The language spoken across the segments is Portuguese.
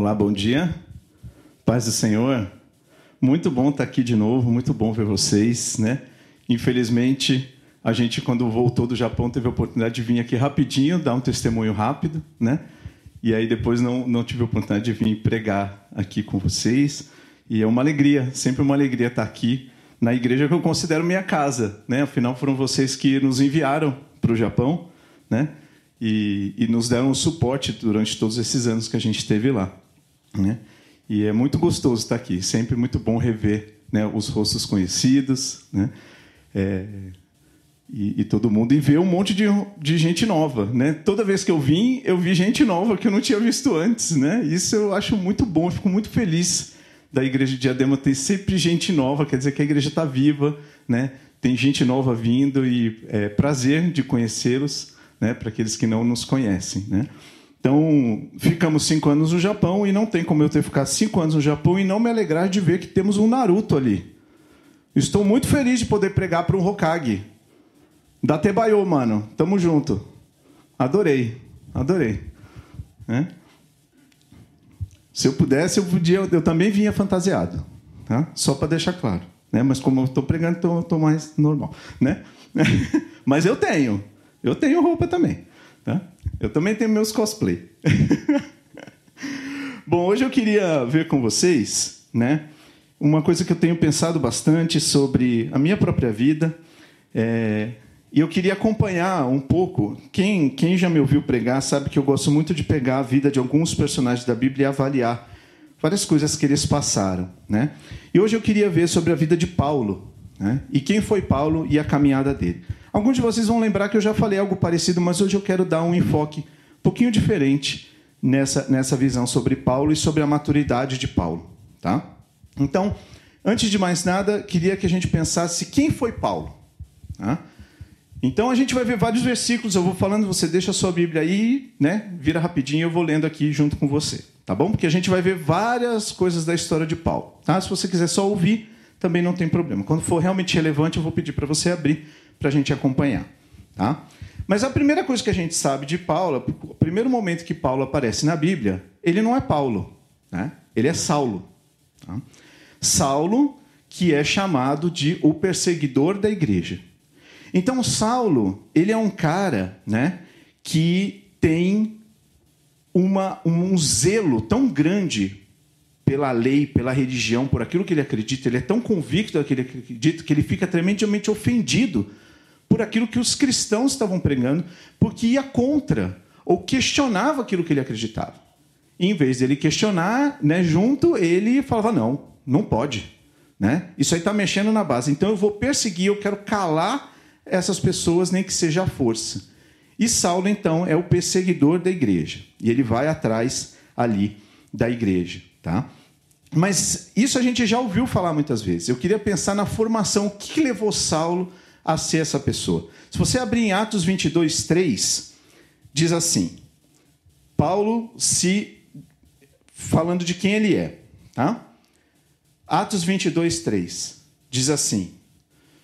Olá, bom dia. Paz do Senhor. Muito bom estar aqui de novo, muito bom ver vocês, né? Infelizmente, a gente quando voltou do Japão teve a oportunidade de vir aqui rapidinho, dar um testemunho rápido, né? E aí depois não não tive a oportunidade de vir pregar aqui com vocês. E é uma alegria, sempre uma alegria estar aqui na igreja que eu considero minha casa, né? Afinal foram vocês que nos enviaram para o Japão, né? E, e, nos deram suporte durante todos esses anos que a gente esteve lá, né? E é muito gostoso estar aqui, sempre muito bom rever né, os rostos conhecidos, né? É, e, e, todo mundo e ver um monte de, de gente nova, né? Toda vez que eu vim, eu vi gente nova que eu não tinha visto antes, né? Isso eu acho muito bom, fico muito feliz da igreja de Diadema ter sempre gente nova, quer dizer que a igreja está viva, né? Tem gente nova vindo e é prazer de conhecê-los, né? Para aqueles que não nos conhecem, né? Então, ficamos cinco anos no Japão e não tem como eu ter ficado cinco anos no Japão e não me alegrar de ver que temos um Naruto ali. Estou muito feliz de poder pregar para um Hokage. Da Tebayo, mano. Tamo junto. Adorei. Adorei. É? Se eu pudesse, eu, podia, eu também vinha fantasiado. Tá? Só para deixar claro. Né? Mas como eu estou pregando, estou mais normal. Né? Mas eu tenho. Eu tenho roupa também. Tá? Eu também tenho meus cosplay. Bom, hoje eu queria ver com vocês né, uma coisa que eu tenho pensado bastante sobre a minha própria vida. É, e eu queria acompanhar um pouco. Quem, quem já me ouviu pregar sabe que eu gosto muito de pegar a vida de alguns personagens da Bíblia e avaliar várias coisas que eles passaram. Né? E hoje eu queria ver sobre a vida de Paulo. Né? E quem foi Paulo e a caminhada dele. Alguns de vocês vão lembrar que eu já falei algo parecido, mas hoje eu quero dar um enfoque um pouquinho diferente nessa, nessa visão sobre Paulo e sobre a maturidade de Paulo. Tá? Então, antes de mais nada, queria que a gente pensasse quem foi Paulo. Tá? Então a gente vai ver vários versículos, eu vou falando, você deixa a sua Bíblia aí, né? Vira rapidinho, eu vou lendo aqui junto com você, tá bom? Porque a gente vai ver várias coisas da história de Paulo, tá? Se você quiser só ouvir, também não tem problema. Quando for realmente relevante, eu vou pedir para você abrir para a gente acompanhar, tá? Mas a primeira coisa que a gente sabe de Paulo, o primeiro momento que Paulo aparece na Bíblia, ele não é Paulo, né? Ele é Saulo. Tá? Saulo, que é chamado de o perseguidor da igreja. Então, Saulo, ele é um cara né, que tem uma, um zelo tão grande pela lei, pela religião, por aquilo que ele acredita, ele é tão convicto daquilo que ele acredita que ele fica tremendamente ofendido por aquilo que os cristãos estavam pregando, porque ia contra ou questionava aquilo que ele acreditava. E, em vez dele questionar, né, junto, ele falava: não, não pode. Né? Isso aí está mexendo na base. Então eu vou perseguir, eu quero calar essas pessoas, nem que seja a força. E Saulo, então, é o perseguidor da igreja. E ele vai atrás ali da igreja. Tá? Mas isso a gente já ouviu falar muitas vezes. Eu queria pensar na formação. O que levou Saulo a ser essa pessoa? Se você abrir em Atos 22, 3, diz assim: Paulo se. falando de quem ele é. Tá? Atos 22, 3 diz assim: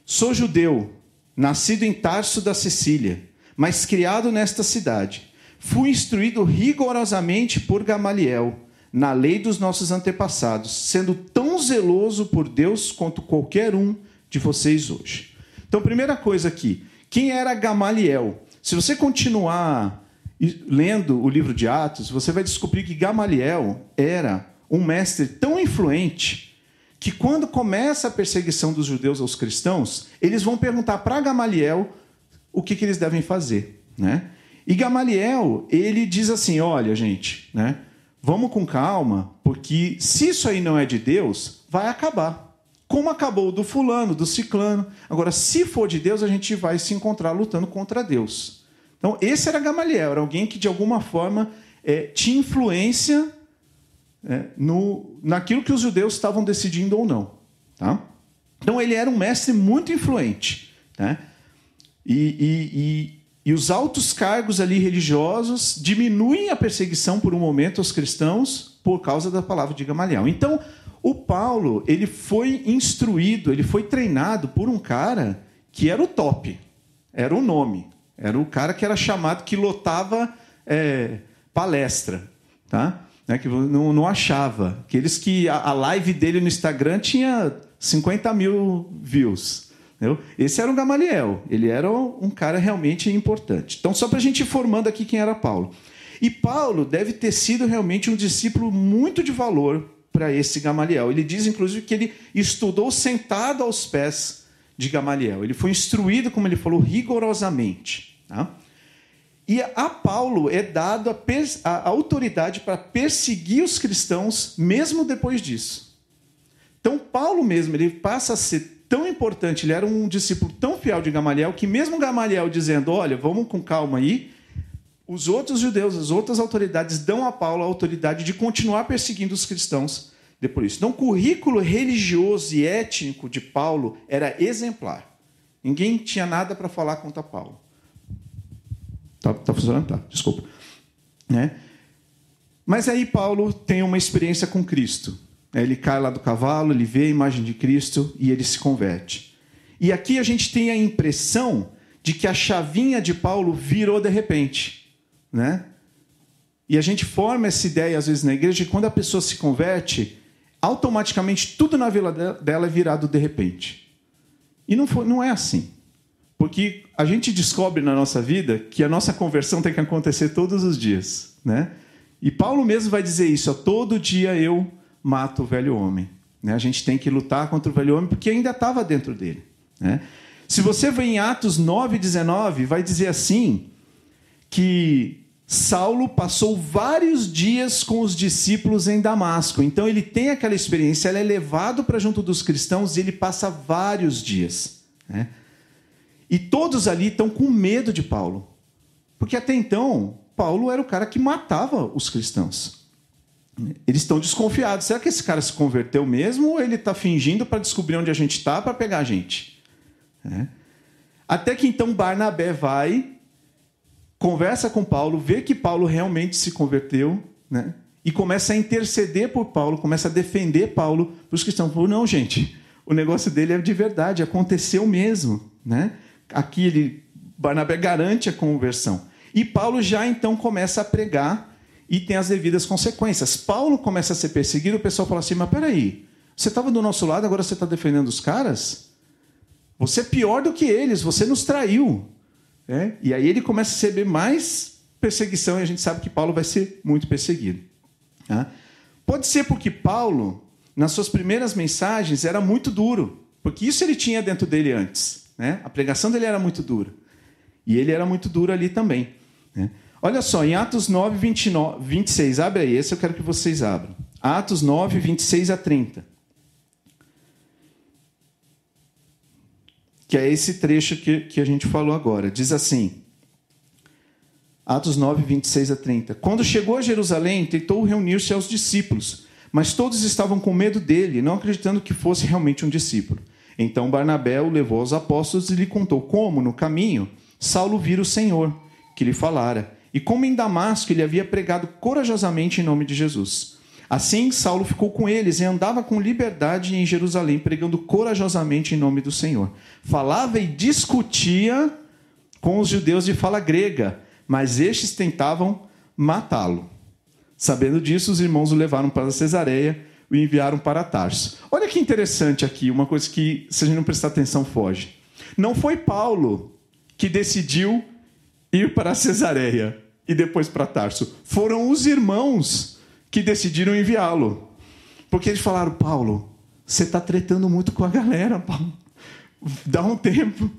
Sou judeu nascido em Tarso da Sicília, mas criado nesta cidade. Fui instruído rigorosamente por Gamaliel, na lei dos nossos antepassados, sendo tão zeloso por Deus quanto qualquer um de vocês hoje. Então, primeira coisa aqui, quem era Gamaliel? Se você continuar lendo o livro de Atos, você vai descobrir que Gamaliel era um mestre tão influente que quando começa a perseguição dos judeus aos cristãos, eles vão perguntar para Gamaliel o que, que, eles devem fazer, né? E Gamaliel, ele diz assim, olha, gente, né? Vamos com calma, porque se isso aí não é de Deus, vai acabar. Como acabou do fulano, do ciclano. Agora, se for de Deus, a gente vai se encontrar lutando contra Deus. Então, esse era Gamaliel, era alguém que de alguma forma é, tinha influência é, no, naquilo que os judeus estavam decidindo ou não. Tá? Então ele era um mestre muito influente. Né? E, e, e, e, os altos cargos ali religiosos diminuem a perseguição por um momento aos cristãos por causa da palavra de Gamaliel. Então, o Paulo ele foi instruído, ele foi treinado por um cara que era o top, era o nome, era o cara que era chamado, que lotava é, palestra. Tá? né, que não, não achava. Aqueles que a, a live dele no Instagram tinha 50 mil views. Entendeu? Esse era o Gamaliel. Ele era um cara realmente importante. Então, só para a gente ir formando aqui quem era Paulo. E Paulo deve ter sido realmente um discípulo muito de valor para esse Gamaliel. Ele diz, inclusive, que ele estudou sentado aos pés de Gamaliel. Ele foi instruído, como ele falou, rigorosamente. Tá? E a Paulo é dado a, a autoridade para perseguir os cristãos, mesmo depois disso. Então, Paulo mesmo, ele passa a ser tão importante, ele era um discípulo tão fiel de Gamaliel, que mesmo Gamaliel dizendo, olha, vamos com calma aí, os outros judeus, as outras autoridades dão a Paulo a autoridade de continuar perseguindo os cristãos depois disso. Então, o currículo religioso e étnico de Paulo era exemplar. Ninguém tinha nada para falar contra Paulo. Tá, tá funcionando? Tá, desculpa. Né? Mas aí Paulo tem uma experiência com Cristo. Ele cai lá do cavalo, ele vê a imagem de Cristo e ele se converte. E aqui a gente tem a impressão de que a chavinha de Paulo virou de repente. Né? E a gente forma essa ideia, às vezes, na igreja, de quando a pessoa se converte, automaticamente tudo na vida dela é virado de repente. E não, foi, não é assim. Porque a gente descobre na nossa vida que a nossa conversão tem que acontecer todos os dias. Né? E Paulo mesmo vai dizer isso: todo dia eu mato o velho homem. Né? A gente tem que lutar contra o velho homem porque ainda estava dentro dele. Né? Se você vê em Atos 9, 19, vai dizer assim: que Saulo passou vários dias com os discípulos em Damasco. Então ele tem aquela experiência, ele é levado para junto dos cristãos e ele passa vários dias. Né? E todos ali estão com medo de Paulo. Porque até então, Paulo era o cara que matava os cristãos. Eles estão desconfiados. Será que esse cara se converteu mesmo ou ele está fingindo para descobrir onde a gente está para pegar a gente? É. Até que então Barnabé vai, conversa com Paulo, vê que Paulo realmente se converteu, né? e começa a interceder por Paulo, começa a defender Paulo para os cristãos. Falou, não, gente, o negócio dele é de verdade, aconteceu mesmo. Né? Aqui ele, Barnabé garante a conversão. E Paulo já então começa a pregar e tem as devidas consequências. Paulo começa a ser perseguido, o pessoal fala assim: mas peraí, você estava do nosso lado, agora você está defendendo os caras? Você é pior do que eles, você nos traiu. É? E aí ele começa a receber mais perseguição e a gente sabe que Paulo vai ser muito perseguido. Tá? Pode ser porque Paulo, nas suas primeiras mensagens, era muito duro, porque isso ele tinha dentro dele antes. Né? A pregação dele era muito dura. E ele era muito duro ali também. Né? Olha só, em Atos 9, 29, 26, abre aí, esse eu quero que vocês abram. Atos 9, 26 a 30. Que é esse trecho que, que a gente falou agora. Diz assim, Atos 9, 26 a 30. Quando chegou a Jerusalém, tentou reunir-se aos discípulos, mas todos estavam com medo dele, não acreditando que fosse realmente um discípulo. Então Barnabé o levou aos apóstolos e lhe contou como, no caminho, Saulo vira o Senhor, que lhe falara, e como em Damasco ele havia pregado corajosamente em nome de Jesus. Assim, Saulo ficou com eles e andava com liberdade em Jerusalém, pregando corajosamente em nome do Senhor. Falava e discutia com os judeus de fala grega, mas estes tentavam matá-lo. Sabendo disso, os irmãos o levaram para Cesareia e o enviaram para Tarso. Olha que interessante aqui, uma coisa que, se a gente não prestar atenção, foge. Não foi Paulo que decidiu ir para Cesareia e depois para Tarso. Foram os irmãos que decidiram enviá-lo. Porque eles falaram: Paulo, você está tretando muito com a galera, Paulo. Dá um tempo.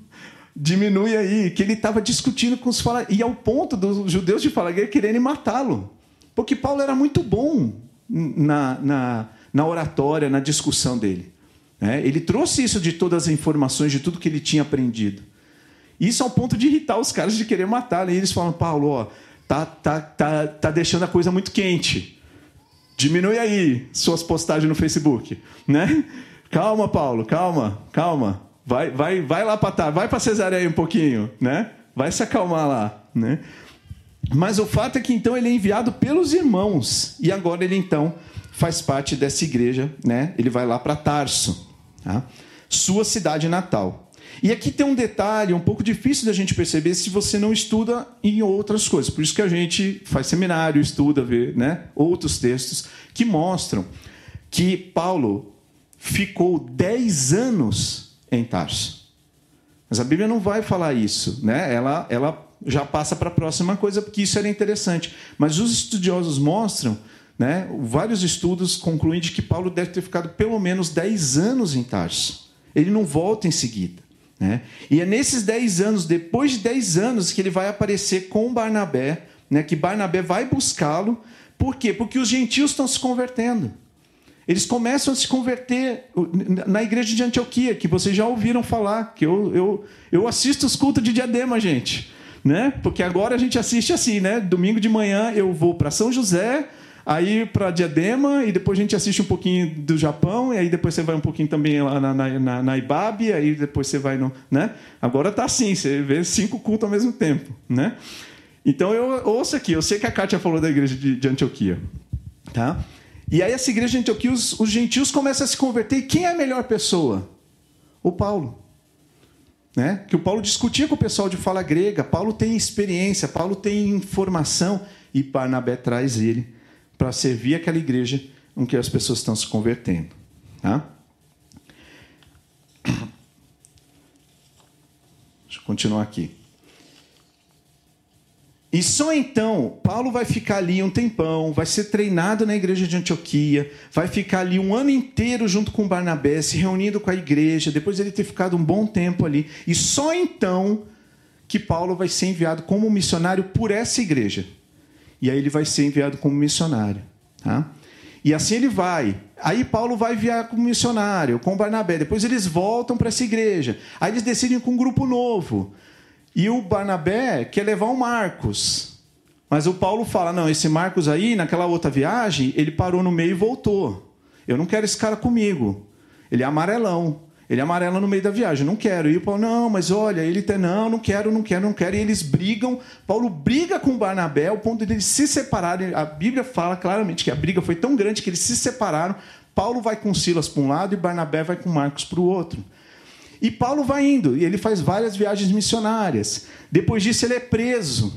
Diminui aí. Que ele estava discutindo com os fala E ao ponto dos judeus de Falagueira quererem matá-lo. Porque Paulo era muito bom na, na, na oratória, na discussão dele. É, ele trouxe isso de todas as informações, de tudo que ele tinha aprendido. Isso ao ponto de irritar os caras de querer matá-lo. E eles falam: Paulo, ó, tá, tá, tá, tá deixando a coisa muito quente. Diminui aí suas postagens no Facebook, né? Calma, Paulo, calma, calma. Vai, vai, vai lá para tá, vai para Cesareia um pouquinho, né? Vai se acalmar lá, né? Mas o fato é que então ele é enviado pelos irmãos e agora ele então faz parte dessa igreja, né? Ele vai lá para Tarso, tá? sua cidade natal. E aqui tem um detalhe um pouco difícil da gente perceber se você não estuda em outras coisas. Por isso que a gente faz seminário, estuda, vê né, outros textos que mostram que Paulo ficou 10 anos em Tarso. Mas a Bíblia não vai falar isso, né? Ela, ela já passa para a próxima coisa, porque isso era interessante. Mas os estudiosos mostram, né, vários estudos concluem de que Paulo deve ter ficado pelo menos 10 anos em Tarso. Ele não volta em seguida. Né? E é nesses 10 anos, depois de 10 anos, que ele vai aparecer com Barnabé, né? que Barnabé vai buscá-lo. Por quê? Porque os gentios estão se convertendo. Eles começam a se converter na igreja de Antioquia, que vocês já ouviram falar, que eu, eu, eu assisto os cultos de diadema, gente. Né? Porque agora a gente assiste assim, né? Domingo de manhã eu vou para São José, aí para Diadema, e depois a gente assiste um pouquinho do Japão, e aí depois você vai um pouquinho também lá na, na, na, na Ibabe, aí depois você vai no. Né? Agora tá assim, você vê cinco cultos ao mesmo tempo. Né? Então eu ouço aqui, eu sei que a Kátia falou da igreja de, de Antioquia. Tá? E aí essa igreja de Antioquia, os, os gentios começam a se converter, e quem é a melhor pessoa? O Paulo. Né? Que o Paulo discutia com o pessoal de fala grega. Paulo tem experiência, Paulo tem informação e Barnabé traz ele para servir aquela igreja em que as pessoas estão se convertendo. Tá? Deixa eu continuar aqui. E só então, Paulo vai ficar ali um tempão, vai ser treinado na igreja de Antioquia, vai ficar ali um ano inteiro junto com Barnabé, se reunindo com a igreja, depois de ele ter ficado um bom tempo ali. E só então que Paulo vai ser enviado como missionário por essa igreja. E aí ele vai ser enviado como missionário. Tá? E assim ele vai. Aí Paulo vai enviar como missionário, com Barnabé. Depois eles voltam para essa igreja. Aí eles decidem com um grupo novo. E o Barnabé quer levar o Marcos. Mas o Paulo fala: não, esse Marcos aí, naquela outra viagem, ele parou no meio e voltou. Eu não quero esse cara comigo. Ele é amarelão. Ele amarela no meio da viagem, não quero. E o Paulo, não, mas olha, ele tem, não, não quero, não quero, não quero. E eles brigam. Paulo briga com Barnabé ao ponto de eles se separarem. A Bíblia fala claramente que a briga foi tão grande que eles se separaram. Paulo vai com Silas para um lado e Barnabé vai com Marcos para o outro. E Paulo vai indo, e ele faz várias viagens missionárias. Depois disso, ele é preso.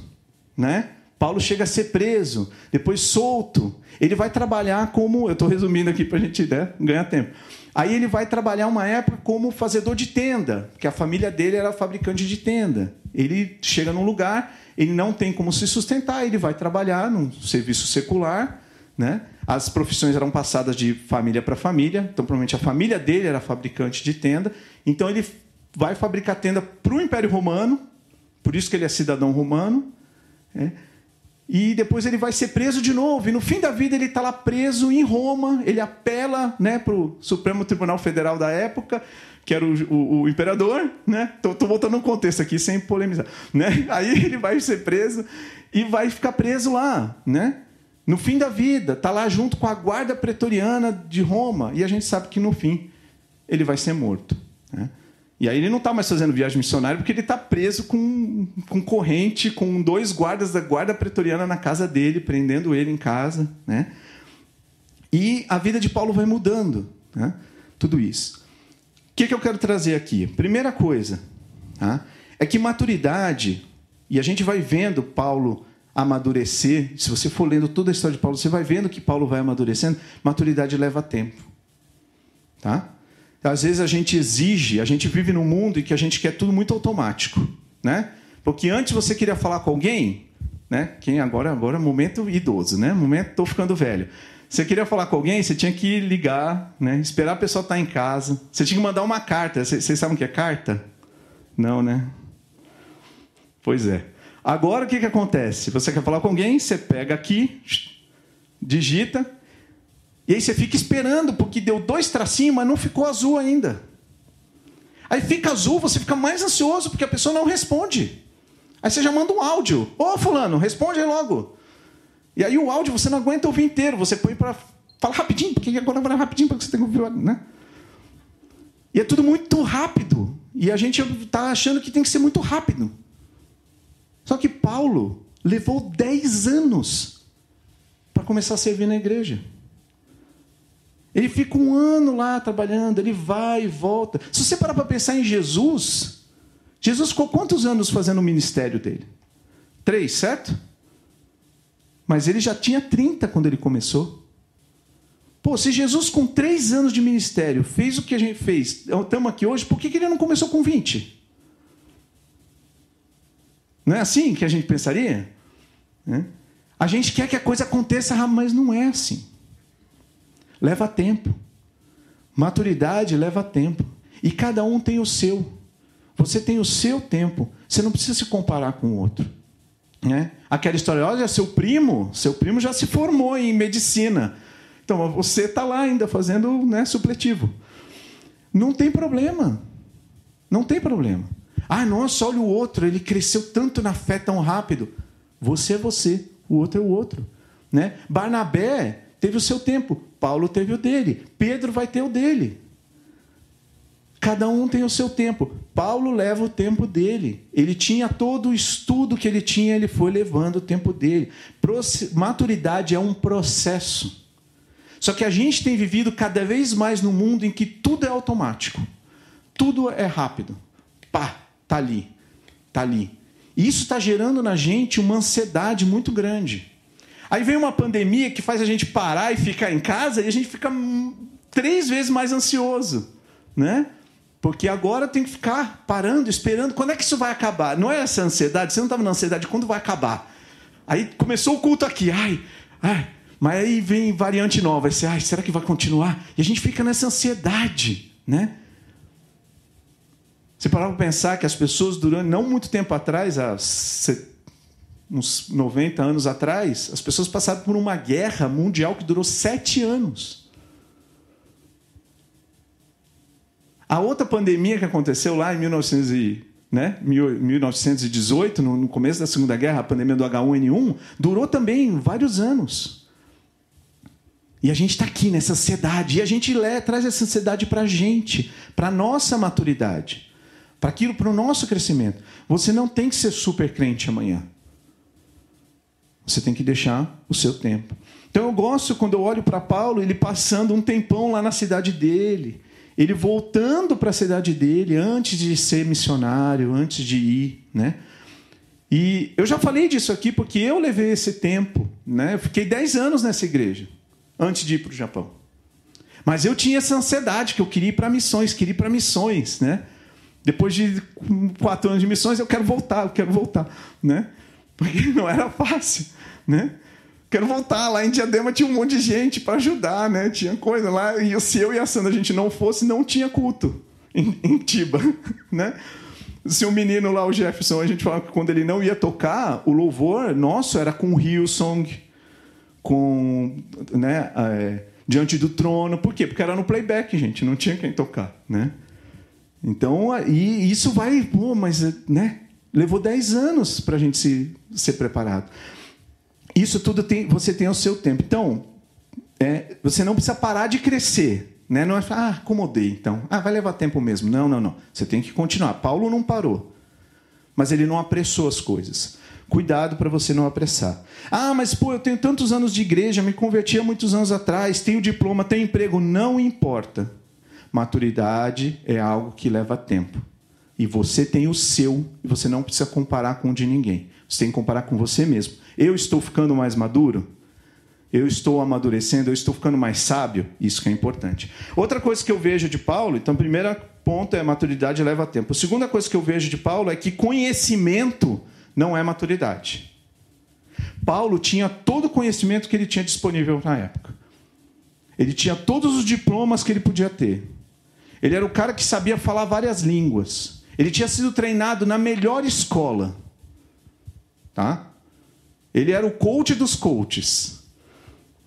Né? Paulo chega a ser preso, depois solto. Ele vai trabalhar como. Eu estou resumindo aqui para a gente né, ganhar tempo. Aí ele vai trabalhar uma época como fazedor de tenda, porque a família dele era fabricante de tenda. Ele chega num lugar, ele não tem como se sustentar, ele vai trabalhar num serviço secular, né? As profissões eram passadas de família para família, então provavelmente a família dele era fabricante de tenda, então ele vai fabricar tenda para o Império Romano, por isso que ele é cidadão romano. Né? E depois ele vai ser preso de novo. E no fim da vida ele está lá preso em Roma. Ele apela né, para o Supremo Tribunal Federal da época, que era o, o, o imperador. Né? Voltando no contexto aqui sem polemizar. Né? Aí ele vai ser preso e vai ficar preso lá. Né? No fim da vida, está lá junto com a guarda pretoriana de Roma. E a gente sabe que no fim ele vai ser morto. Né? E aí ele não está mais fazendo viagem missionária porque ele está preso com, com corrente, com dois guardas da guarda pretoriana na casa dele, prendendo ele em casa. Né? E a vida de Paulo vai mudando. Né? Tudo isso. O que, que eu quero trazer aqui? Primeira coisa tá? é que maturidade, e a gente vai vendo Paulo amadurecer, se você for lendo toda a história de Paulo, você vai vendo que Paulo vai amadurecendo, maturidade leva tempo. Tá? Às vezes a gente exige, a gente vive num mundo em que a gente quer tudo muito automático, né? Porque antes você queria falar com alguém, né? Quem agora agora é momento idoso, né? Momento tô ficando velho. Você queria falar com alguém, você tinha que ligar, né? Esperar a pessoa estar em casa. Você tinha que mandar uma carta. Vocês sabem o que é carta? Não, né? Pois é. Agora o que, que acontece? Você quer falar com alguém, você pega aqui, digita, e aí você fica esperando, porque deu dois tracinhos, mas não ficou azul ainda. Aí fica azul, você fica mais ansioso, porque a pessoa não responde. Aí você já manda um áudio. Ô, fulano, responde aí logo. E aí o áudio você não aguenta ouvir inteiro, você põe para falar rapidinho, porque agora vai rapidinho, porque você tem que ouvir, né? E é tudo muito rápido. E a gente está achando que tem que ser muito rápido. Só que Paulo levou 10 anos para começar a servir na igreja. Ele fica um ano lá trabalhando, ele vai e volta. Se você parar para pensar em Jesus, Jesus ficou quantos anos fazendo o ministério dele? Três, certo? Mas ele já tinha 30 quando ele começou. Pô, se Jesus com três anos de ministério fez o que a gente fez, estamos aqui hoje, por que ele não começou com 20? Não é assim que a gente pensaria? A gente quer que a coisa aconteça, mas não é assim. Leva tempo. Maturidade leva tempo. E cada um tem o seu. Você tem o seu tempo. Você não precisa se comparar com o outro. Né? Aquela história, olha, seu primo, seu primo já se formou em medicina. Então você está lá ainda fazendo né, supletivo. Não tem problema. Não tem problema. Ah, nossa, olha o outro, ele cresceu tanto na fé tão rápido. Você é você, o outro é o outro. Né? Barnabé teve o seu tempo, Paulo teve o dele, Pedro vai ter o dele. Cada um tem o seu tempo. Paulo leva o tempo dele. Ele tinha todo o estudo que ele tinha, ele foi levando o tempo dele. Maturidade é um processo. Só que a gente tem vivido cada vez mais num mundo em que tudo é automático. Tudo é rápido. Pá, Está ali. Está ali. E isso está gerando na gente uma ansiedade muito grande. Aí vem uma pandemia que faz a gente parar e ficar em casa e a gente fica três vezes mais ansioso, né? Porque agora tem que ficar parando, esperando. Quando é que isso vai acabar? Não é essa ansiedade? Você não estava na ansiedade. Quando vai acabar? Aí começou o culto aqui. Ai, ai. Mas aí vem variante nova. Você, ai, será que vai continuar? E a gente fica nessa ansiedade, né? Você parava para pensar que as pessoas, durante não muito tempo atrás, há uns 90 anos atrás, as pessoas passaram por uma guerra mundial que durou sete anos. A outra pandemia que aconteceu lá em 1900 e, né, 1918, no começo da Segunda Guerra, a pandemia do H1N1, durou também vários anos. E a gente está aqui nessa ansiedade, e a gente traz essa ansiedade para a gente, para a nossa maturidade para aquilo, para o nosso crescimento. Você não tem que ser super crente amanhã. Você tem que deixar o seu tempo. Então eu gosto quando eu olho para Paulo, ele passando um tempão lá na cidade dele, ele voltando para a cidade dele antes de ser missionário, antes de ir, né? E eu já falei disso aqui porque eu levei esse tempo, né? Eu fiquei 10 anos nessa igreja antes de ir para o Japão. Mas eu tinha essa ansiedade que eu queria ir para missões, queria ir para missões, né? Depois de quatro anos de missões, eu quero voltar, eu quero voltar, né? Porque não era fácil, né? Quero voltar. Lá em Diadema tinha um monte de gente para ajudar, né? Tinha coisa lá. E se eu e a Sandra a gente não fosse, não tinha culto em, em Tiba, né? Se o menino lá, o Jefferson, a gente falava que quando ele não ia tocar, o louvor nosso era com Hillsong, com, né, é, diante do trono. Por quê? Porque era no playback, gente, não tinha quem tocar, né? Então, e isso vai, pô, mas né, levou 10 anos para a gente se, ser preparado. Isso tudo tem, você tem o seu tempo. Então, é, você não precisa parar de crescer. Né? Não é ah, acomodei, então. Ah, vai levar tempo mesmo. Não, não, não. Você tem que continuar. Paulo não parou. Mas ele não apressou as coisas. Cuidado para você não apressar. Ah, mas pô, eu tenho tantos anos de igreja, me converti há muitos anos atrás, tenho diploma, tenho emprego. Não importa. Maturidade é algo que leva tempo. E você tem o seu, e você não precisa comparar com o de ninguém. Você tem que comparar com você mesmo. Eu estou ficando mais maduro? Eu estou amadurecendo, eu estou ficando mais sábio? Isso que é importante. Outra coisa que eu vejo de Paulo, então, primeiro ponto é maturidade leva tempo. A segunda coisa que eu vejo de Paulo é que conhecimento não é maturidade. Paulo tinha todo o conhecimento que ele tinha disponível na época. Ele tinha todos os diplomas que ele podia ter. Ele era o cara que sabia falar várias línguas. Ele tinha sido treinado na melhor escola. Tá? Ele era o coach dos coaches.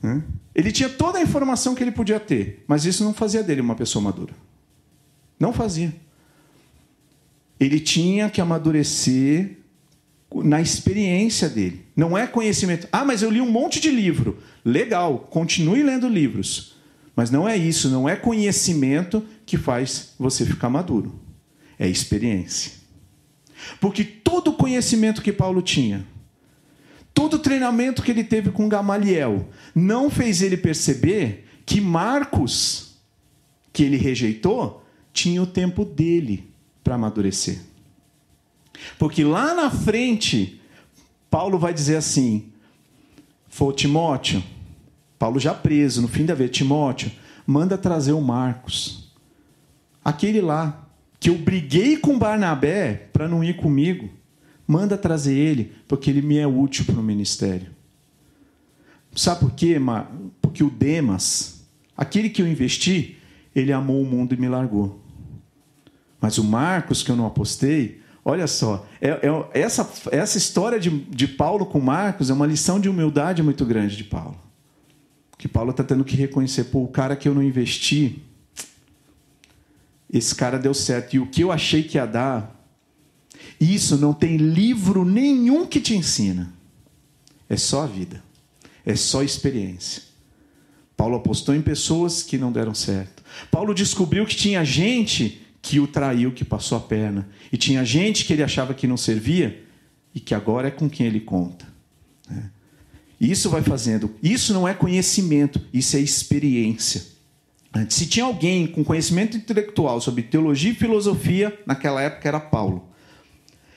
Né? Ele tinha toda a informação que ele podia ter, mas isso não fazia dele uma pessoa madura. Não fazia. Ele tinha que amadurecer na experiência dele. Não é conhecimento. Ah, mas eu li um monte de livro. Legal, continue lendo livros. Mas não é isso, não é conhecimento que faz você ficar maduro. É experiência. Porque todo o conhecimento que Paulo tinha, todo o treinamento que ele teve com Gamaliel, não fez ele perceber que Marcos, que ele rejeitou, tinha o tempo dele para amadurecer. Porque lá na frente, Paulo vai dizer assim: foi Timóteo, Paulo já preso, no fim da vida, Timóteo, manda trazer o Marcos. Aquele lá, que eu briguei com Barnabé para não ir comigo, manda trazer ele, porque ele me é útil para o ministério. Sabe por quê? Porque o Demas, aquele que eu investi, ele amou o mundo e me largou. Mas o Marcos, que eu não apostei, olha só, é, é, essa, essa história de, de Paulo com Marcos é uma lição de humildade muito grande de Paulo. Que Paulo está tendo que reconhecer, pô, o cara que eu não investi, esse cara deu certo. E o que eu achei que ia dar, isso não tem livro nenhum que te ensina. É só a vida. É só experiência. Paulo apostou em pessoas que não deram certo. Paulo descobriu que tinha gente que o traiu, que passou a perna. E tinha gente que ele achava que não servia e que agora é com quem ele conta. Né? Isso vai fazendo. Isso não é conhecimento, isso é experiência. Se tinha alguém com conhecimento intelectual sobre teologia e filosofia, naquela época era Paulo.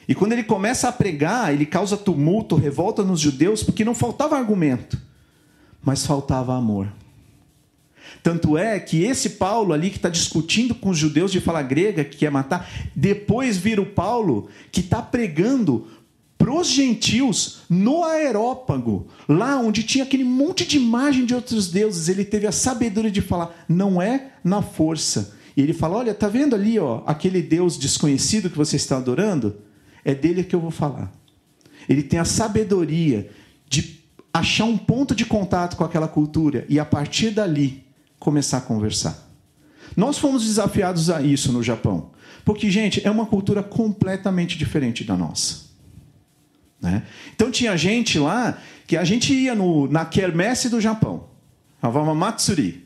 E quando ele começa a pregar, ele causa tumulto, revolta nos judeus, porque não faltava argumento, mas faltava amor. Tanto é que esse Paulo ali que está discutindo com os judeus de fala grega, que quer matar, depois vira o Paulo que está pregando para os gentios no aerópago, lá onde tinha aquele monte de imagem de outros deuses. Ele teve a sabedoria de falar: não é na força. E ele fala: olha, tá vendo ali, ó, aquele Deus desconhecido que você está adorando? É dele que eu vou falar. Ele tem a sabedoria de achar um ponto de contato com aquela cultura e a partir dali começar a conversar. Nós fomos desafiados a isso no Japão, porque, gente, é uma cultura completamente diferente da nossa. Né? Então tinha gente lá que a gente ia no, na quermesse do Japão, a Matsuri.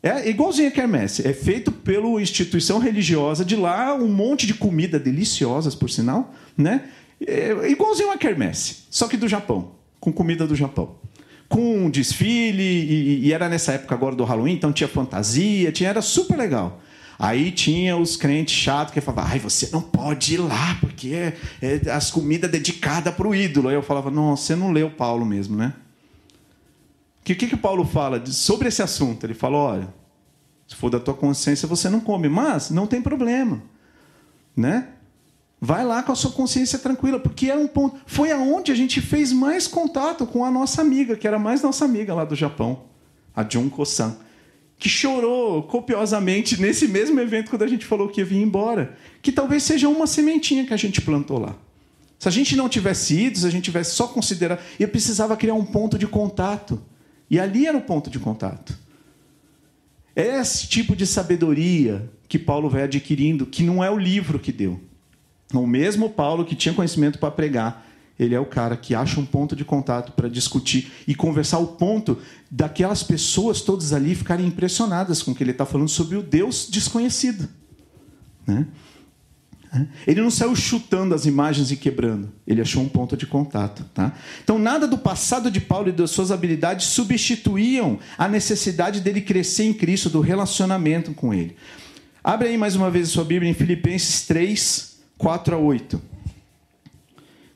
É igualzinho a quermesse, é feito pela instituição religiosa de lá, um monte de comida deliciosas, por sinal, né? É igualzinho a quermesse, só que do Japão, com comida do Japão. Com um desfile, e, e era nessa época agora do Halloween, então tinha fantasia, tinha, era super legal. Aí tinha os crentes chatos que falavam, ai, você não pode ir lá, porque é, é as comidas dedicadas para o ídolo. Aí eu falava, não, você não leu Paulo mesmo, né? O que, que, que Paulo fala sobre esse assunto? Ele fala, olha, se for da tua consciência, você não come, mas não tem problema, né? Vai lá com a sua consciência tranquila, porque é um ponto. Foi aonde a gente fez mais contato com a nossa amiga, que era mais nossa amiga lá do Japão, a Junko-san que chorou copiosamente nesse mesmo evento quando a gente falou que ia vir embora. Que talvez seja uma sementinha que a gente plantou lá. Se a gente não tivesse ido, se a gente tivesse só considerado. Eu precisava criar um ponto de contato. E ali era o ponto de contato. É esse tipo de sabedoria que Paulo vai adquirindo, que não é o livro que deu. O mesmo Paulo que tinha conhecimento para pregar, ele é o cara que acha um ponto de contato para discutir e conversar o ponto daquelas pessoas todas ali ficarem impressionadas com o que ele está falando sobre o Deus desconhecido. Né? Ele não saiu chutando as imagens e quebrando. Ele achou um ponto de contato. Tá? Então, nada do passado de Paulo e das suas habilidades substituíam a necessidade dele crescer em Cristo, do relacionamento com ele. Abre aí mais uma vez a sua Bíblia em Filipenses 3, 4 a 8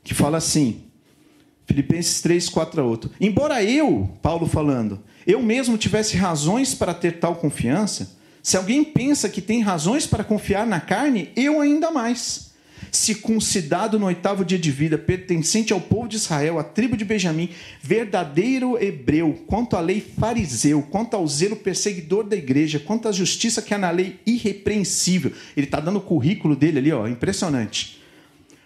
que fala assim, Filipenses 3, 4 a 8. Embora eu, Paulo falando, eu mesmo tivesse razões para ter tal confiança, se alguém pensa que tem razões para confiar na carne, eu ainda mais. Circuncidado no oitavo dia de vida, pertencente ao povo de Israel, à tribo de Benjamim, verdadeiro hebreu, quanto à lei fariseu, quanto ao zelo perseguidor da igreja, quanto à justiça que há na lei irrepreensível. Ele está dando o currículo dele ali, ó, impressionante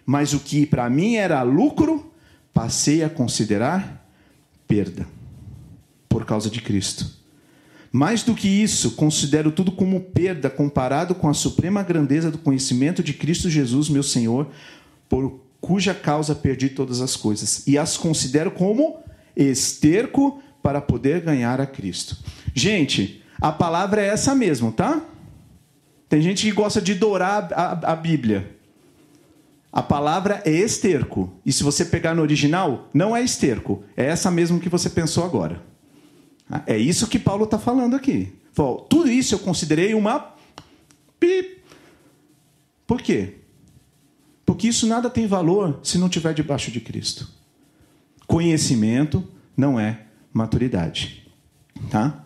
mas o que para mim era lucro, passei a considerar perda por causa de Cristo. Mais do que isso, considero tudo como perda comparado com a suprema grandeza do conhecimento de Cristo Jesus, meu Senhor, por cuja causa perdi todas as coisas, e as considero como esterco para poder ganhar a Cristo. Gente, a palavra é essa mesmo, tá? Tem gente que gosta de dourar a, a Bíblia. A palavra é esterco. E se você pegar no original, não é esterco. É essa mesmo que você pensou agora. É isso que Paulo está falando aqui. Tudo isso eu considerei uma. Pip. Por quê? Porque isso nada tem valor se não tiver debaixo de Cristo. Conhecimento não é maturidade. Tá?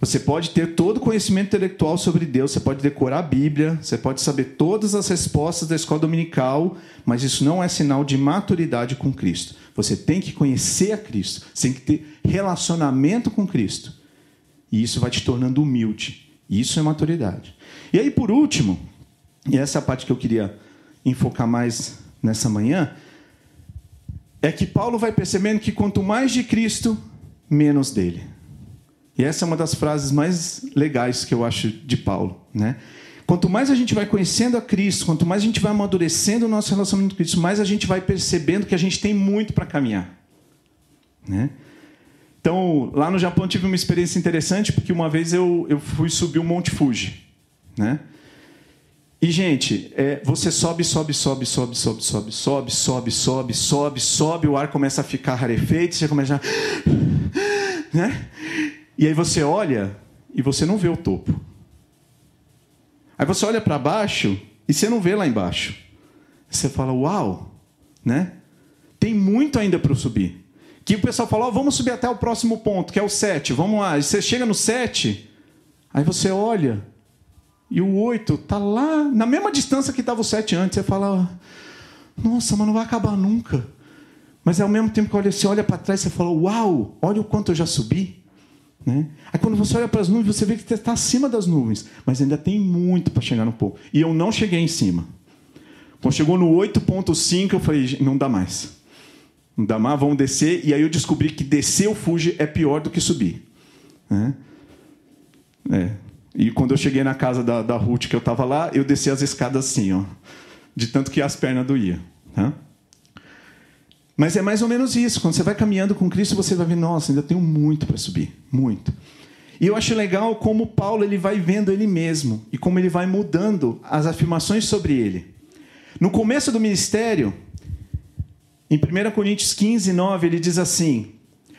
Você pode ter todo o conhecimento intelectual sobre Deus, você pode decorar a Bíblia, você pode saber todas as respostas da escola dominical, mas isso não é sinal de maturidade com Cristo. Você tem que conhecer a Cristo, você tem que ter relacionamento com Cristo. E isso vai te tornando humilde. Isso é maturidade. E aí, por último, e essa é a parte que eu queria enfocar mais nessa manhã, é que Paulo vai percebendo que quanto mais de Cristo, menos dele. E essa é uma das frases mais legais que eu acho de Paulo, né? Quanto mais a gente vai conhecendo a Cristo, quanto mais a gente vai amadurecendo o nosso relacionamento com Cristo, mais a gente vai percebendo que a gente tem muito para caminhar, né? Então, lá no Japão tive uma experiência interessante, porque uma vez eu, eu fui subir o Monte Fuji, né? E, gente, é, você sobe, sobe, sobe, sobe, sobe, sobe, sobe, sobe, sobe, sobe, sobe, o ar começa a ficar rarefeito, você começa a... Né? E aí você olha e você não vê o topo. Aí você olha para baixo e você não vê lá embaixo. Você fala, uau, né? Tem muito ainda para subir. Que o pessoal fala, oh, vamos subir até o próximo ponto, que é o 7. Vamos lá. E você chega no 7, aí você olha e o 8 está lá, na mesma distância que estava o 7 antes. Você fala, nossa, mas não vai acabar nunca. Mas ao mesmo tempo que você olha para trás, você fala, uau, olha o quanto eu já subi. Né? Aí quando você olha para as nuvens, você vê que está acima das nuvens, mas ainda tem muito para chegar no pouco. E eu não cheguei em cima. Quando chegou no 8.5, eu falei, não dá mais. Não dá mais, vamos descer. E aí eu descobri que descer o Fuji é pior do que subir. Né? É. E quando eu cheguei na casa da, da Ruth, que eu estava lá, eu desci as escadas assim, ó, de tanto que as pernas doíam. Né? Mas é mais ou menos isso. Quando você vai caminhando com Cristo, você vai ver, nossa, ainda tenho muito para subir, muito. E eu acho legal como Paulo ele vai vendo ele mesmo e como ele vai mudando as afirmações sobre ele. No começo do ministério, em 1 Coríntios 15, 9, ele diz assim: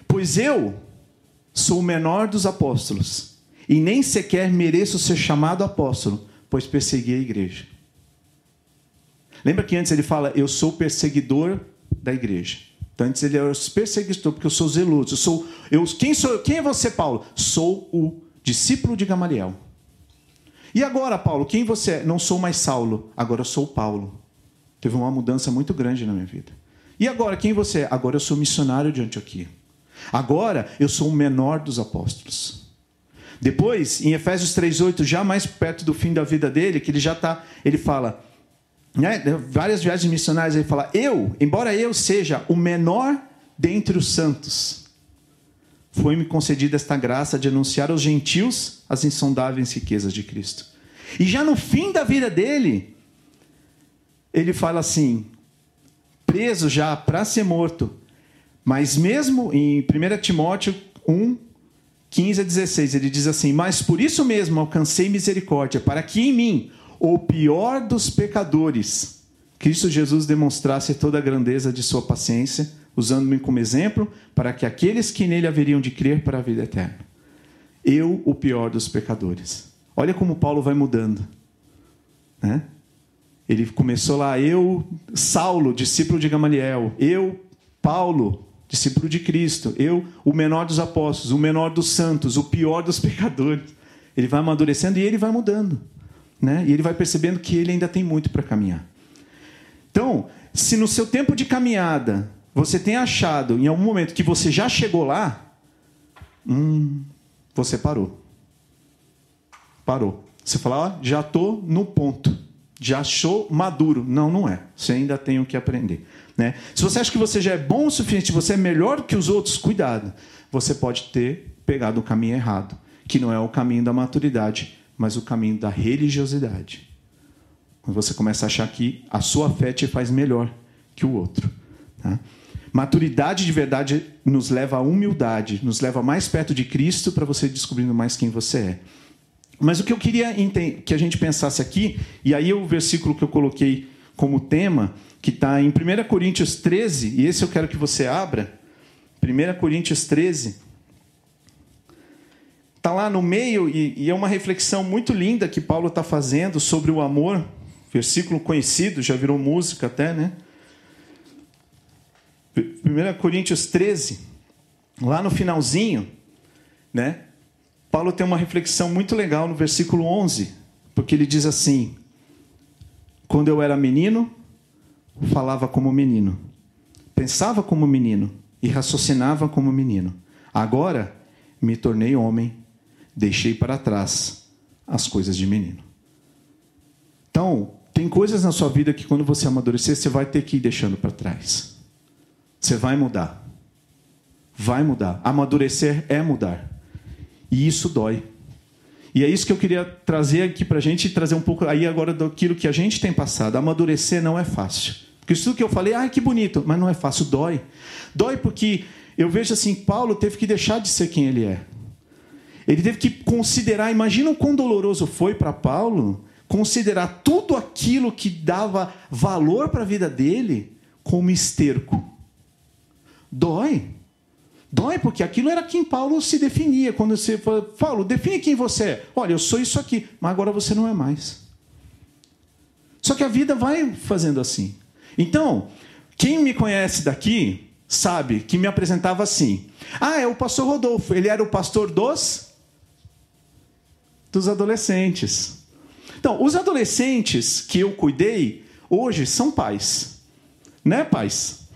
Pois eu sou o menor dos apóstolos, e nem sequer mereço ser chamado apóstolo, pois persegui a igreja. Lembra que antes ele fala: Eu sou perseguidor da igreja. Então, antes ele era perseguidor, porque eu sou zeloso. Eu sou, eu, quem, sou, quem é você, Paulo? Sou o discípulo de Gamaliel. E agora, Paulo, quem você é? Não sou mais Saulo, agora eu sou Paulo. Teve uma mudança muito grande na minha vida. E agora, quem você é? Agora eu sou missionário de Antioquia. Agora eu sou o menor dos apóstolos. Depois, em Efésios 3:8, já mais perto do fim da vida dele, que ele já está, ele fala: né, várias viagens missionárias, ele fala: Eu, embora eu seja o menor dentre os santos, foi-me concedida esta graça de anunciar aos gentios as insondáveis riquezas de Cristo. E já no fim da vida dele, ele fala assim: preso já para ser morto, mas mesmo em 1 Timóteo 1, 15 a 16, ele diz assim: Mas por isso mesmo alcancei misericórdia, para que em mim, o pior dos pecadores, Cristo Jesus demonstrasse toda a grandeza de sua paciência, usando-me como exemplo, para que aqueles que nele haveriam de crer para a vida eterna. Eu, o pior dos pecadores. Olha como Paulo vai mudando. Né? Ele começou lá, eu, Saulo, discípulo de Gamaliel, eu, Paulo, discípulo de Cristo, eu, o menor dos apóstolos, o menor dos santos, o pior dos pecadores. Ele vai amadurecendo e ele vai mudando né? E ele vai percebendo que ele ainda tem muito para caminhar. Então, se no seu tempo de caminhada você tem achado em algum momento que você já chegou lá, hum, você parou. Parou. Você fala, ó, já estou no ponto. Já achou maduro. Não, não é. Você ainda tem o que aprender. Né? Se você acha que você já é bom o suficiente, você é melhor que os outros, cuidado. Você pode ter pegado o caminho errado, que não é o caminho da maturidade, mas o caminho da religiosidade. Quando você começa a achar que a sua fé te faz melhor que o outro. Tá? Maturidade de verdade nos leva à humildade, nos leva mais perto de Cristo para você descobrindo mais quem você é. Mas o que eu queria que a gente pensasse aqui, e aí o versículo que eu coloquei como tema, que está em 1 Coríntios 13, e esse eu quero que você abra, 1 Coríntios 13, tá lá no meio e, e é uma reflexão muito linda que Paulo está fazendo sobre o amor. Versículo conhecido, já virou música até, né? 1 Coríntios 13, lá no finalzinho, né? Paulo tem uma reflexão muito legal no versículo 11, porque ele diz assim: Quando eu era menino, falava como menino, pensava como menino e raciocinava como menino. Agora me tornei homem, deixei para trás as coisas de menino. Então, tem coisas na sua vida que quando você amadurecer, você vai ter que ir deixando para trás. Você vai mudar. Vai mudar. Amadurecer é mudar. E isso dói. E é isso que eu queria trazer aqui para a gente, trazer um pouco aí agora daquilo que a gente tem passado. Amadurecer não é fácil. Porque isso que eu falei, ai que bonito, mas não é fácil, dói. Dói porque eu vejo assim, Paulo teve que deixar de ser quem ele é. Ele teve que considerar, imagina o quão doloroso foi para Paulo considerar tudo aquilo que dava valor para a vida dele como esterco. Dói. Dói porque aquilo era quem Paulo se definia. Quando você fala, Paulo, define quem você é. Olha, eu sou isso aqui, mas agora você não é mais. Só que a vida vai fazendo assim. Então, quem me conhece daqui sabe que me apresentava assim. Ah, é o pastor Rodolfo. Ele era o pastor dos dos adolescentes. Então, os adolescentes que eu cuidei hoje são pais. Né, pais?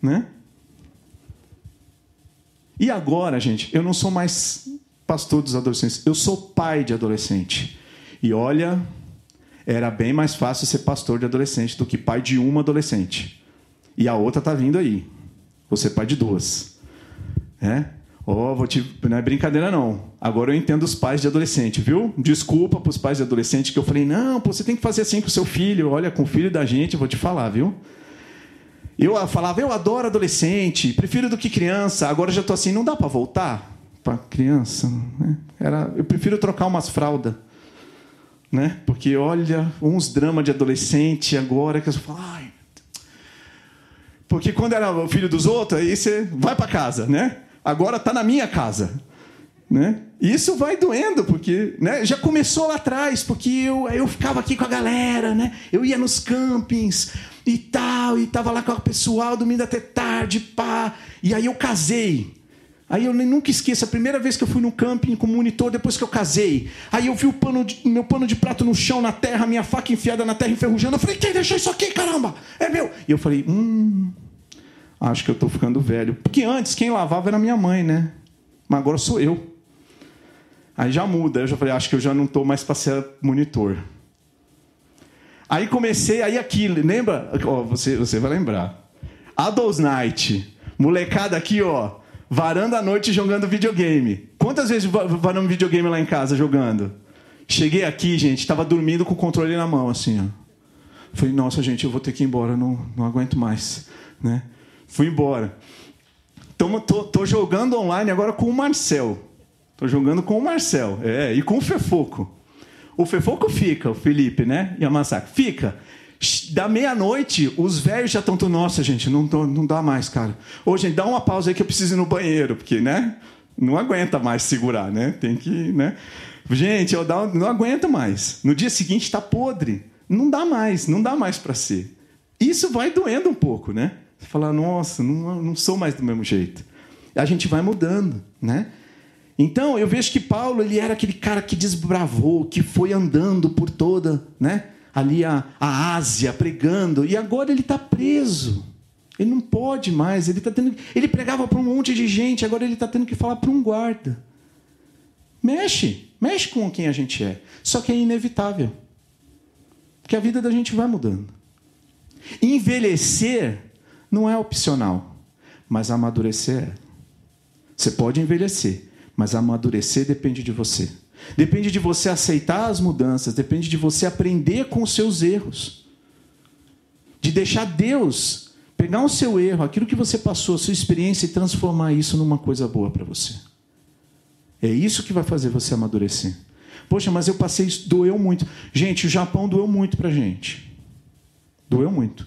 Né? E agora, gente, eu não sou mais pastor dos adolescentes, eu sou pai de adolescente. E olha, era bem mais fácil ser pastor de adolescente do que pai de uma adolescente. E a outra tá vindo aí. Você é pai de duas. É? Oh, vou te... Não é brincadeira, não. Agora eu entendo os pais de adolescente, viu? Desculpa para os pais de adolescente que eu falei, não, pô, você tem que fazer assim com o seu filho. Olha, com o filho da gente, eu vou te falar, viu? Eu falava, eu adoro adolescente, prefiro do que criança. Agora já estou assim, não dá para voltar para criança. Né? Era, eu prefiro trocar umas fraldas. Né? Porque olha, uns dramas de adolescente agora que eu falo, ai. Porque quando era o filho dos outros, aí você vai para casa, né? Agora está na minha casa. Né? Isso vai doendo, porque né, já começou lá atrás, porque eu, eu ficava aqui com a galera, né? eu ia nos campings e tal, e tava lá com o pessoal domingo até tarde, pá. E aí eu casei. Aí eu nunca esqueço, a primeira vez que eu fui no camping com monitor, depois que eu casei. Aí eu vi o pano de, meu pano de prato no chão, na terra, minha faca enfiada na terra, enferrujando. Eu falei, quem deixou isso aqui, caramba? É meu. E eu falei, hum, acho que eu estou ficando velho. Porque antes, quem lavava era minha mãe, né? Mas agora sou eu. Aí já muda. Eu já falei, acho que eu já não estou mais para ser monitor. Aí comecei, aí aqui, lembra? Ó, você, você vai lembrar. Adults Night. Molecada aqui, ó. Varanda à noite jogando videogame. Quantas vezes varamos videogame lá em casa jogando? Cheguei aqui, gente, estava dormindo com o controle na mão, assim, ó. Falei, nossa, gente, eu vou ter que ir embora, não, não aguento mais. Né? Fui embora. Tô, tô, tô jogando online agora com o Marcel. Estou jogando com o Marcel, é, e com o Fefoco. O Fefoco fica, o Felipe, né? E a Massaca. Fica. Da meia-noite, os velhos já estão. Nossa, gente, não, não dá mais, cara. Ô, gente, dá uma pausa aí que eu preciso ir no banheiro, porque, né? Não aguenta mais segurar, né? Tem que, né? Gente, eu dá, não aguenta mais. No dia seguinte está podre. Não dá mais, não dá mais para ser. Isso vai doendo um pouco, né? Você fala, nossa, não, não sou mais do mesmo jeito. A gente vai mudando, né? Então, eu vejo que Paulo ele era aquele cara que desbravou, que foi andando por toda, né? Ali a, a Ásia, pregando, e agora ele está preso. Ele não pode mais, ele tá tendo, ele pregava para um monte de gente, agora ele está tendo que falar para um guarda. Mexe, mexe com quem a gente é. Só que é inevitável. Porque a vida da gente vai mudando. Envelhecer não é opcional, mas amadurecer é. Você pode envelhecer, mas amadurecer depende de você. Depende de você aceitar as mudanças, depende de você aprender com os seus erros. De deixar Deus pegar o seu erro, aquilo que você passou, a sua experiência e transformar isso numa coisa boa para você. É isso que vai fazer você amadurecer. Poxa, mas eu passei isso, doeu muito. Gente, o Japão doeu muito para gente. Doeu muito.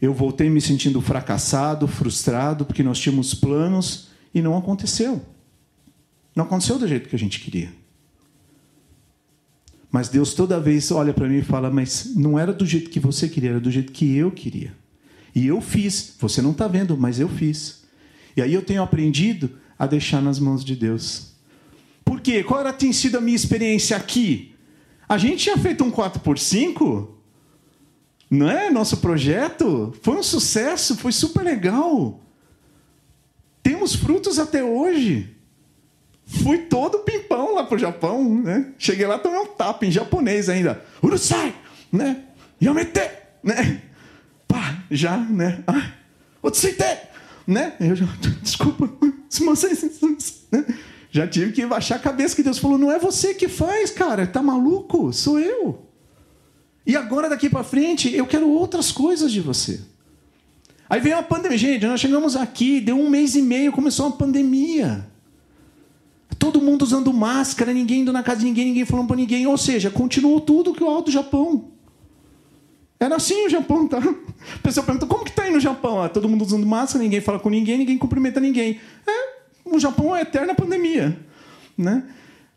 Eu voltei me sentindo fracassado, frustrado, porque nós tínhamos planos e não aconteceu. Não aconteceu do jeito que a gente queria. Mas Deus toda vez olha para mim e fala: Mas não era do jeito que você queria, era do jeito que eu queria. E eu fiz. Você não está vendo, mas eu fiz. E aí eu tenho aprendido a deixar nas mãos de Deus. Por quê? Qual era, tem sido a minha experiência aqui? A gente tinha feito um 4 por 5 não é? Nosso projeto foi um sucesso, foi super legal. Temos frutos até hoje. Fui todo pimpão lá pro Japão, né? Cheguei lá, tomei um tapa em japonês ainda. Urusai, né? Yamete, né? Pá, já, né? Otsuite, né? Eu já, desculpa, né? Já tive que baixar a cabeça que Deus falou, não é você que faz, cara, tá maluco? Sou eu. E agora daqui para frente eu quero outras coisas de você. Aí veio a pandemia, gente, nós chegamos aqui, deu um mês e meio, começou uma pandemia. Todo mundo usando máscara, ninguém indo na casa de ninguém, ninguém falando para ninguém. Ou seja, continuou tudo que o alto Japão. Era assim o Japão, tá? A pessoa pergunta, como que tá aí no Japão? Ah, todo mundo usando máscara, ninguém fala com ninguém, ninguém cumprimenta ninguém. É, o Japão é a eterna pandemia, né?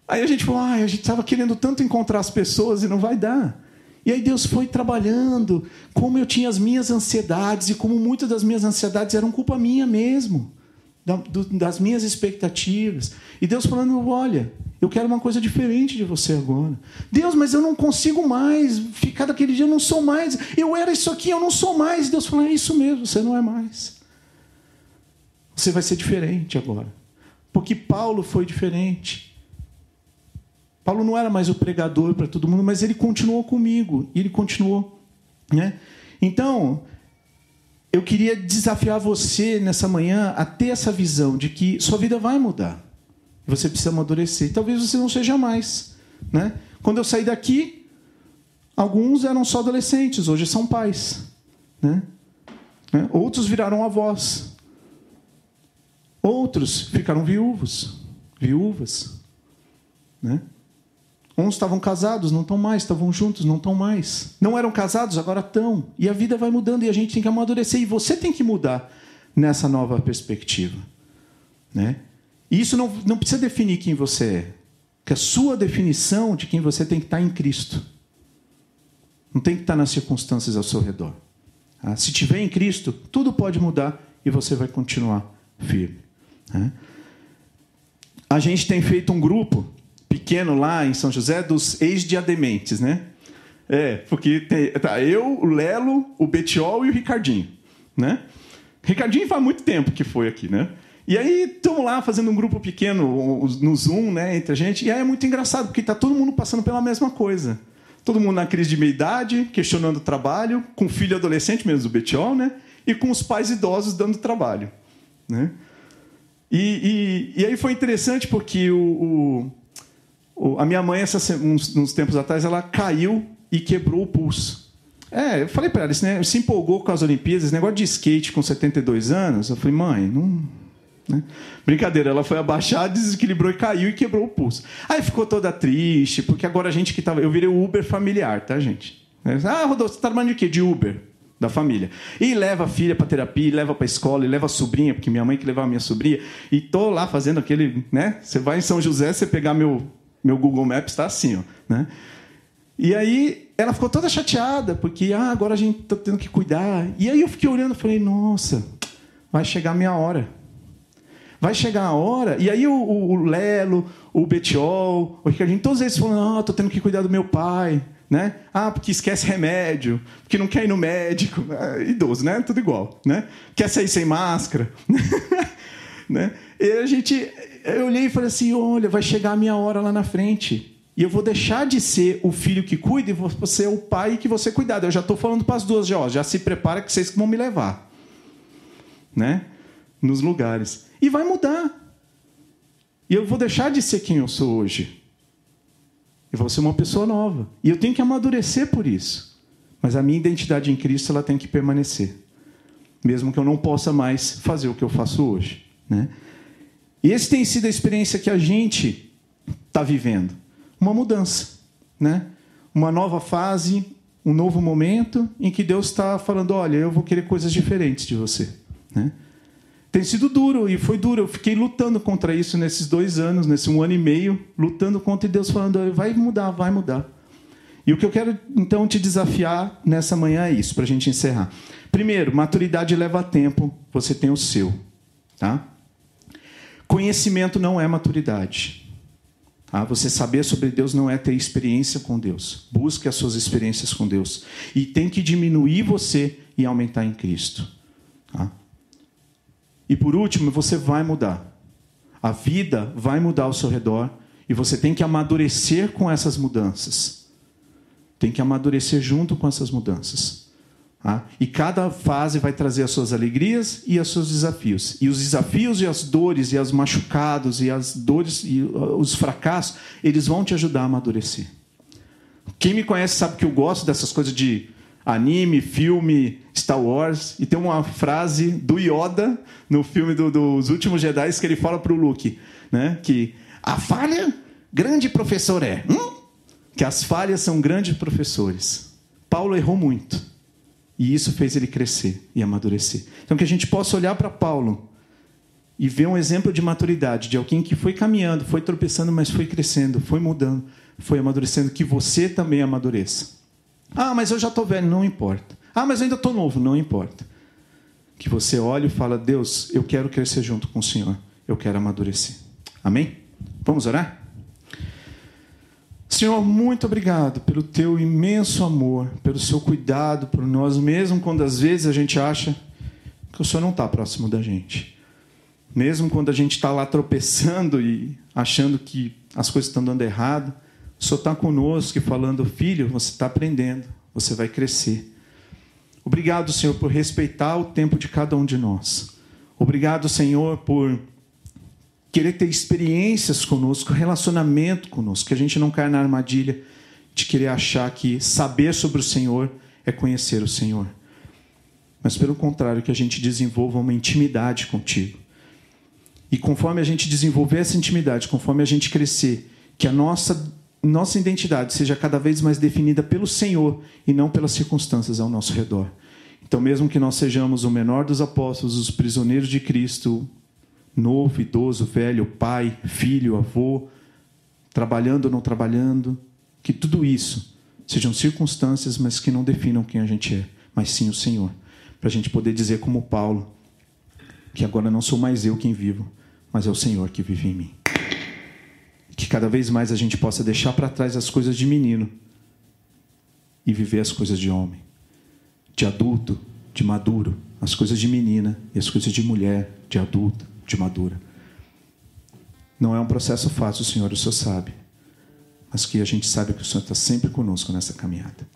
Aí a gente falou, ah, a gente estava querendo tanto encontrar as pessoas e não vai dar. E aí Deus foi trabalhando, como eu tinha as minhas ansiedades e como muitas das minhas ansiedades eram culpa minha mesmo das minhas expectativas. E Deus falando: olha, eu quero uma coisa diferente de você agora. Deus, mas eu não consigo mais ficar daquele dia, eu não sou mais. Eu era isso aqui, eu não sou mais. Deus falando: é isso mesmo, você não é mais. Você vai ser diferente agora. Porque Paulo foi diferente. Paulo não era mais o pregador para todo mundo, mas ele continuou comigo. E ele continuou. Né? Então, eu queria desafiar você nessa manhã a ter essa visão de que sua vida vai mudar. Você precisa amadurecer. Talvez você não seja mais. Né? Quando eu saí daqui, alguns eram só adolescentes, hoje são pais. Né? né? Outros viraram avós. Outros ficaram viúvos, viúvas. Né? Uns estavam casados, não estão mais, estavam juntos, não estão mais. Não eram casados, agora estão. E a vida vai mudando e a gente tem que amadurecer. E você tem que mudar nessa nova perspectiva. Né? E isso não, não precisa definir quem você é. Que a sua definição de quem você tem que estar em Cristo. Não tem que estar nas circunstâncias ao seu redor. Ah, se tiver em Cristo, tudo pode mudar e você vai continuar firme. Né? A gente tem feito um grupo pequeno lá em São José dos ex-diadementes, né? É, porque tem, tá eu, o Lelo, o Betiol e o Ricardinho, né? Ricardinho faz muito tempo que foi aqui, né? E aí estamos lá fazendo um grupo pequeno no Zoom, né, entre a gente, e aí é muito engraçado, porque está todo mundo passando pela mesma coisa. Todo mundo na crise de meia-idade, questionando o trabalho, com filho adolescente, menos o Betiol, né? E com os pais idosos dando trabalho, né? E, e, e aí foi interessante porque o, o a minha mãe, uns, uns tempos atrás, ela caiu e quebrou o pulso. É, eu falei para ela, né, se empolgou com as Olimpíadas, esse negócio de skate com 72 anos. Eu falei, mãe, não. Né? Brincadeira, ela foi abaixar, desequilibrou e caiu e quebrou o pulso. Aí ficou toda triste, porque agora a gente que tava. Eu virei o Uber familiar, tá, gente? Ah, Rodolfo, você tá trabalhando de quê? De Uber da família. E leva a filha para terapia, leva para escola, e leva a sobrinha, porque minha mãe que levava a minha sobrinha, e tô lá fazendo aquele, né? Você vai em São José, você pegar meu meu Google Maps está assim, ó, né? E aí ela ficou toda chateada, porque ah, agora a gente está tendo que cuidar. E aí eu fiquei olhando e falei, nossa, vai chegar a minha hora. Vai chegar a hora. E aí o, o, Lelo, o Betiol, o Ricardinho, todos eles falam, ah, estou tendo que cuidar do meu pai. Né? Ah, porque esquece remédio, porque não quer ir no médico. É, idoso, né? Tudo igual. Né? Quer sair sem máscara. né? E a gente eu olhei e falei assim: olha, vai chegar a minha hora lá na frente. E eu vou deixar de ser o filho que cuida e vou ser o pai que você cuidar. Eu já estou falando para as duas, já, ó, já se prepara que vocês vão me levar. Né? Nos lugares. E vai mudar. E eu vou deixar de ser quem eu sou hoje. Eu vou ser uma pessoa nova. E eu tenho que amadurecer por isso. Mas a minha identidade em Cristo ela tem que permanecer. Mesmo que eu não possa mais fazer o que eu faço hoje. Né? E esse tem sido a experiência que a gente está vivendo. Uma mudança, né? Uma nova fase, um novo momento em que Deus está falando: olha, eu vou querer coisas diferentes de você, né? Tem sido duro e foi duro. Eu fiquei lutando contra isso nesses dois anos, nesse um ano e meio, lutando contra Deus falando: vai mudar, vai mudar. E o que eu quero então te desafiar nessa manhã é isso, para a gente encerrar. Primeiro, maturidade leva tempo, você tem o seu. Tá? Conhecimento não é maturidade. Tá? Você saber sobre Deus não é ter experiência com Deus. Busque as suas experiências com Deus. E tem que diminuir você e aumentar em Cristo. Tá? E por último, você vai mudar. A vida vai mudar ao seu redor e você tem que amadurecer com essas mudanças. Tem que amadurecer junto com essas mudanças. Tá? E cada fase vai trazer as suas alegrias e os seus desafios. E os desafios e as dores e os machucados e as dores e uh, os fracassos, eles vão te ajudar a amadurecer. Quem me conhece sabe que eu gosto dessas coisas de anime, filme, Star Wars. E tem uma frase do Yoda no filme do, dos Últimos Jedi que ele fala para o Luke, né? Que a falha, grande professor é. Hum? que as falhas são grandes professores. Paulo errou muito. E isso fez ele crescer e amadurecer. Então, que a gente possa olhar para Paulo e ver um exemplo de maturidade, de alguém que foi caminhando, foi tropeçando, mas foi crescendo, foi mudando, foi amadurecendo, que você também amadureça. Ah, mas eu já estou velho, não importa. Ah, mas eu ainda estou novo, não importa. Que você olhe e fala, Deus, eu quero crescer junto com o Senhor, eu quero amadurecer. Amém? Vamos orar? Senhor, muito obrigado pelo teu imenso amor, pelo seu cuidado por nós, mesmo quando às vezes a gente acha que o Senhor não está próximo da gente. Mesmo quando a gente está lá tropeçando e achando que as coisas estão dando errado, o Senhor está conosco e falando: Filho, você está aprendendo, você vai crescer. Obrigado, Senhor, por respeitar o tempo de cada um de nós. Obrigado, Senhor, por querer ter experiências conosco, relacionamento conosco, que a gente não caia na armadilha de querer achar que saber sobre o Senhor é conhecer o Senhor. Mas pelo contrário, que a gente desenvolva uma intimidade contigo. E conforme a gente desenvolver essa intimidade, conforme a gente crescer, que a nossa nossa identidade seja cada vez mais definida pelo Senhor e não pelas circunstâncias ao nosso redor. Então, mesmo que nós sejamos o menor dos apóstolos, os prisioneiros de Cristo, novo, idoso, velho, pai, filho, avô, trabalhando ou não trabalhando, que tudo isso sejam circunstâncias, mas que não definam quem a gente é, mas sim o Senhor. Para a gente poder dizer, como Paulo, que agora não sou mais eu quem vivo, mas é o Senhor que vive em mim. Que cada vez mais a gente possa deixar para trás as coisas de menino e viver as coisas de homem, de adulto, de maduro, as coisas de menina e as coisas de mulher, de adulta de madura. Não é um processo fácil, Senhor, o Senhor sabe. Mas que a gente sabe que o Senhor está sempre conosco nessa caminhada.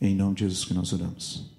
Em nome de Jesus que nós oramos.